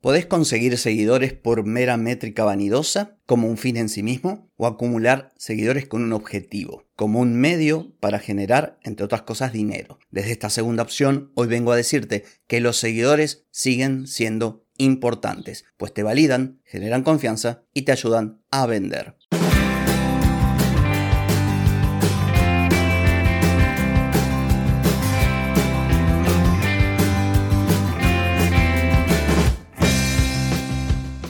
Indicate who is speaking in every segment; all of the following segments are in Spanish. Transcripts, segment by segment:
Speaker 1: ¿Podés conseguir seguidores por mera métrica vanidosa, como un fin en sí mismo, o acumular seguidores con un objetivo, como un medio para generar, entre otras cosas, dinero? Desde esta segunda opción, hoy vengo a decirte que los seguidores siguen siendo importantes, pues te validan, generan confianza y te ayudan a vender.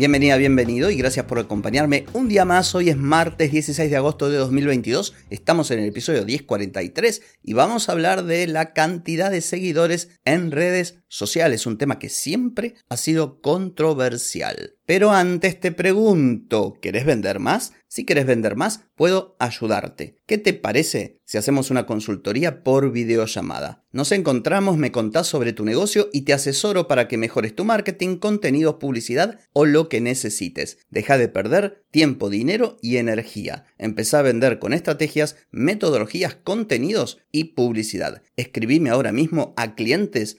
Speaker 1: Bienvenida, bienvenido y gracias por acompañarme un día más. Hoy es martes 16 de agosto de 2022. Estamos en el episodio 1043 y vamos a hablar de la cantidad de seguidores en redes sociales, un tema que siempre ha sido controversial. Pero antes te pregunto, ¿querés vender más? Si quieres vender más, puedo ayudarte. ¿Qué te parece si hacemos una consultoría por videollamada? Nos encontramos, me contás sobre tu negocio y te asesoro para que mejores tu marketing, contenidos, publicidad o lo que necesites. Deja de perder tiempo, dinero y energía. Empezá a vender con estrategias, metodologías, contenidos y publicidad. Escribime ahora mismo a clientes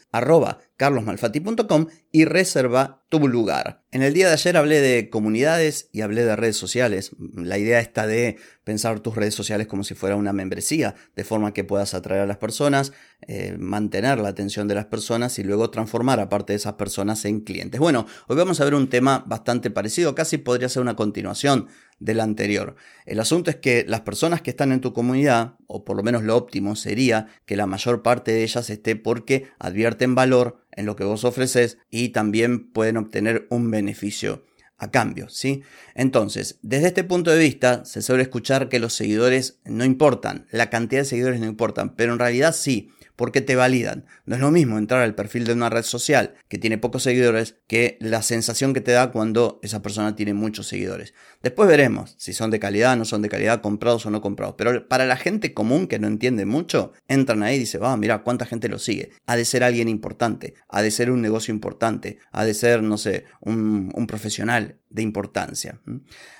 Speaker 1: carlosmalfati.com y reserva tu lugar. En el día de ayer hablé de comunidades y hablé de redes sociales. La idea está de pensar tus redes sociales como si fuera una membresía, de forma que puedas atraer a las personas, eh, mantener la atención de las personas y luego transformar a parte de esas personas en clientes. Bueno, hoy vamos a ver un tema bastante parecido, casi podría ser una continuación del anterior. El asunto es que las personas que están en tu comunidad, o por lo menos lo óptimo sería que la mayor parte de ellas esté porque advierten valor en lo que vos ofreces y también pueden obtener un beneficio a cambio, ¿sí? Entonces, desde este punto de vista, se suele escuchar que los seguidores no importan, la cantidad de seguidores no importan, pero en realidad sí porque te validan. No es lo mismo entrar al perfil de una red social que tiene pocos seguidores que la sensación que te da cuando esa persona tiene muchos seguidores. Después veremos si son de calidad, no son de calidad, comprados o no comprados. Pero para la gente común que no entiende mucho, entran ahí y dicen, va, mira cuánta gente lo sigue. Ha de ser alguien importante, ha de ser un negocio importante, ha de ser, no sé, un, un profesional de importancia.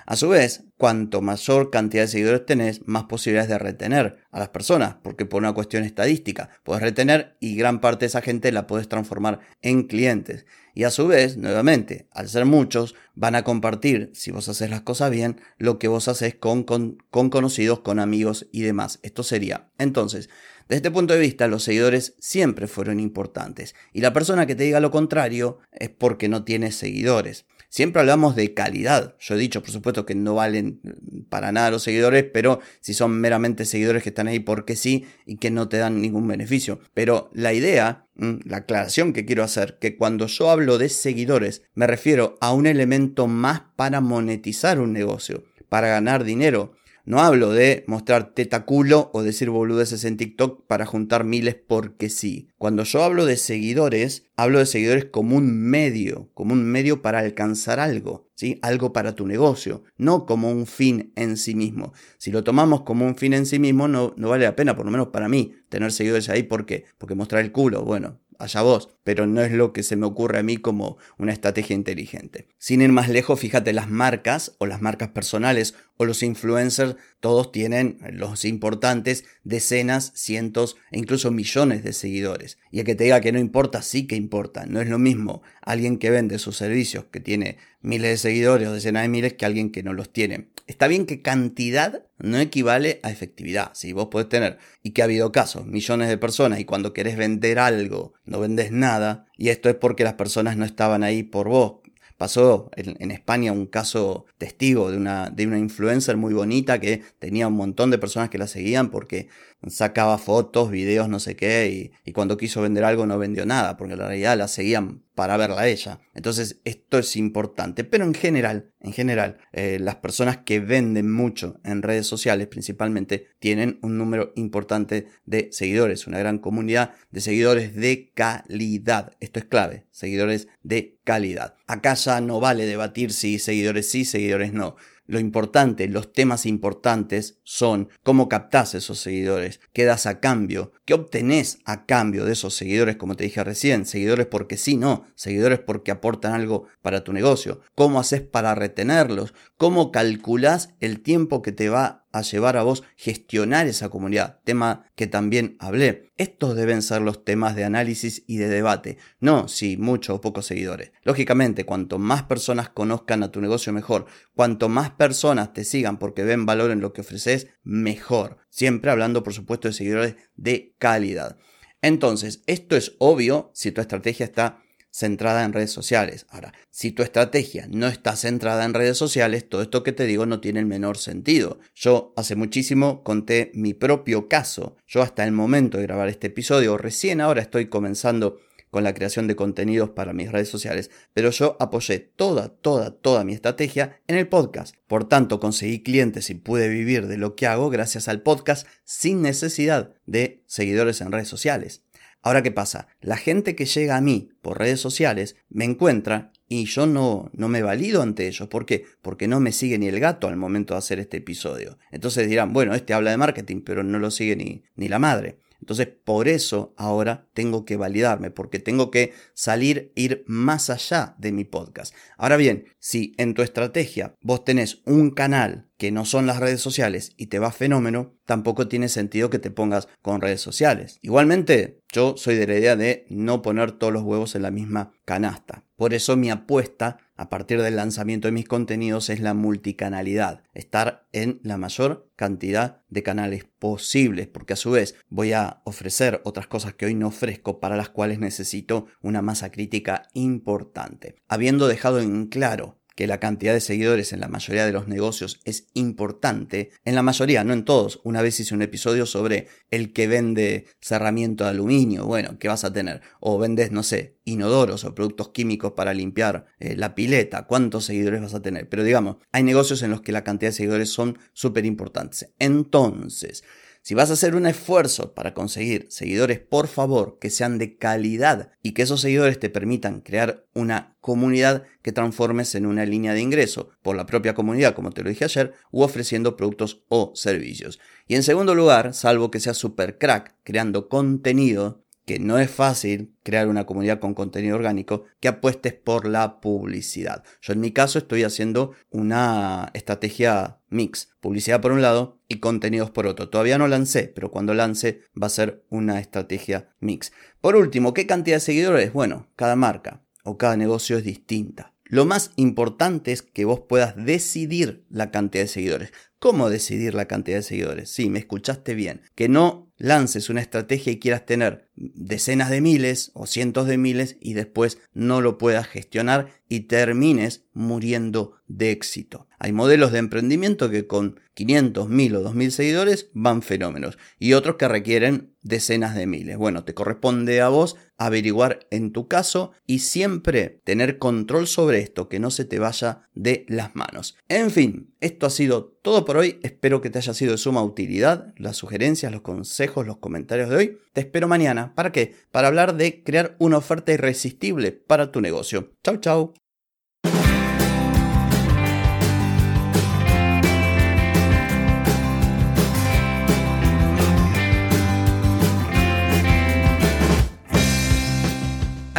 Speaker 1: A su vez, cuanto mayor cantidad de seguidores tenés, más posibilidades de retener a las personas, porque por una cuestión estadística puedes retener y gran parte de esa gente la puedes transformar en clientes. Y a su vez, nuevamente, al ser muchos, van a compartir, si vos haces las cosas bien, lo que vos haces con, con, con conocidos, con amigos y demás. Esto sería. Entonces, desde este punto de vista, los seguidores siempre fueron importantes. Y la persona que te diga lo contrario es porque no tiene seguidores. Siempre hablamos de calidad. Yo he dicho, por supuesto, que no valen para nada los seguidores, pero si son meramente seguidores que están ahí porque sí y que no te dan ningún beneficio. Pero la idea, mm, la aclaración que quiero hacer, que cuando yo hablo de seguidores, me refiero a un elemento más para monetizar un negocio, para ganar dinero. No hablo de mostrar teta culo o decir boludeces en TikTok para juntar miles porque sí. Cuando yo hablo de seguidores, hablo de seguidores como un medio, como un medio para alcanzar algo, ¿sí? Algo para tu negocio, no como un fin en sí mismo. Si lo tomamos como un fin en sí mismo, no, no vale la pena, por lo menos para mí, tener seguidores ahí. ¿Por qué? Porque mostrar el culo, bueno, allá vos, pero no es lo que se me ocurre a mí como una estrategia inteligente. Sin ir más lejos, fíjate, las marcas o las marcas personales o los influencers, todos tienen, los importantes, decenas, cientos e incluso millones de seguidores. Y el que te diga que no importa, sí que importa. No es lo mismo alguien que vende sus servicios, que tiene miles de seguidores o decenas de miles, que alguien que no los tiene. Está bien que cantidad no equivale a efectividad. Si vos podés tener, y que ha habido casos, millones de personas, y cuando querés vender algo, no vendes nada, y esto es porque las personas no estaban ahí por vos, Pasó en, España un caso testigo de una, de una influencer muy bonita que tenía un montón de personas que la seguían porque sacaba fotos, videos, no sé qué, y, cuando quiso vender algo no vendió nada, porque en realidad la seguían para verla a ella. Entonces esto es importante, pero en general, en general, eh, las personas que venden mucho en redes sociales principalmente tienen un número importante de seguidores, una gran comunidad de seguidores de calidad. Esto es clave, seguidores de calidad. Acá ya no vale debatir si seguidores sí, seguidores no. Lo importante, los temas importantes son cómo captás esos seguidores, qué das a cambio, qué obtenés a cambio de esos seguidores, como te dije recién, seguidores porque sí, no, seguidores porque aportan algo para tu negocio, cómo haces para retenerlos, cómo calculás el tiempo que te va a llevar a vos gestionar esa comunidad, tema que también hablé. Estos deben ser los temas de análisis y de debate, no si muchos o pocos seguidores. Lógicamente, cuanto más personas conozcan a tu negocio mejor, cuanto más personas te sigan porque ven valor en lo que ofreces, mejor. Siempre hablando, por supuesto, de seguidores de calidad. Entonces, esto es obvio si tu estrategia está centrada en redes sociales. Ahora, si tu estrategia no está centrada en redes sociales, todo esto que te digo no tiene el menor sentido. Yo hace muchísimo conté mi propio caso. Yo hasta el momento de grabar este episodio, recién ahora estoy comenzando con la creación de contenidos para mis redes sociales, pero yo apoyé toda, toda, toda mi estrategia en el podcast. Por tanto, conseguí clientes y pude vivir de lo que hago gracias al podcast sin necesidad de seguidores en redes sociales. Ahora, ¿qué pasa? La gente que llega a mí por redes sociales me encuentra y yo no, no me valido ante ellos. ¿Por qué? Porque no me sigue ni el gato al momento de hacer este episodio. Entonces dirán, bueno, este habla de marketing, pero no lo sigue ni, ni la madre. Entonces, por eso ahora tengo que validarme, porque tengo que salir, ir más allá de mi podcast. Ahora bien, si en tu estrategia vos tenés un canal que no son las redes sociales y te va fenómeno, tampoco tiene sentido que te pongas con redes sociales. Igualmente, yo soy de la idea de no poner todos los huevos en la misma canasta. Por eso mi apuesta a partir del lanzamiento de mis contenidos es la multicanalidad, estar en la mayor cantidad de canales posibles, porque a su vez voy a ofrecer otras cosas que hoy no ofrezco para las cuales necesito una masa crítica importante. Habiendo dejado en claro que la cantidad de seguidores en la mayoría de los negocios es importante, en la mayoría, no en todos. Una vez hice un episodio sobre el que vende cerramiento de aluminio, bueno, ¿qué vas a tener? O vendes, no sé, inodoros o productos químicos para limpiar eh, la pileta, ¿cuántos seguidores vas a tener? Pero digamos, hay negocios en los que la cantidad de seguidores son súper importantes. Entonces, si vas a hacer un esfuerzo para conseguir seguidores, por favor, que sean de calidad y que esos seguidores te permitan crear una comunidad que transformes en una línea de ingreso por la propia comunidad, como te lo dije ayer, u ofreciendo productos o servicios. Y en segundo lugar, salvo que seas super crack creando contenido, que no es fácil crear una comunidad con contenido orgánico, que apuestes por la publicidad. Yo en mi caso estoy haciendo una estrategia mix, publicidad por un lado y contenidos por otro. Todavía no lancé, pero cuando lance va a ser una estrategia mix. Por último, ¿qué cantidad de seguidores? Bueno, cada marca o cada negocio es distinta. Lo más importante es que vos puedas decidir la cantidad de seguidores. ¿Cómo decidir la cantidad de seguidores? Sí, me escuchaste bien. Que no lances una estrategia y quieras tener decenas de miles o cientos de miles y después no lo puedas gestionar y termines muriendo de éxito. Hay modelos de emprendimiento que con 500, 1000 o 2000 seguidores van fenómenos y otros que requieren decenas de miles. Bueno, te corresponde a vos averiguar en tu caso y siempre tener control sobre esto, que no se te vaya de las manos. En fin, esto ha sido todo por hoy. Espero que te haya sido de suma utilidad las sugerencias, los consejos, los comentarios de hoy. Te espero mañana. ¿Para qué? Para hablar de crear una oferta irresistible para tu negocio. Chau, chau.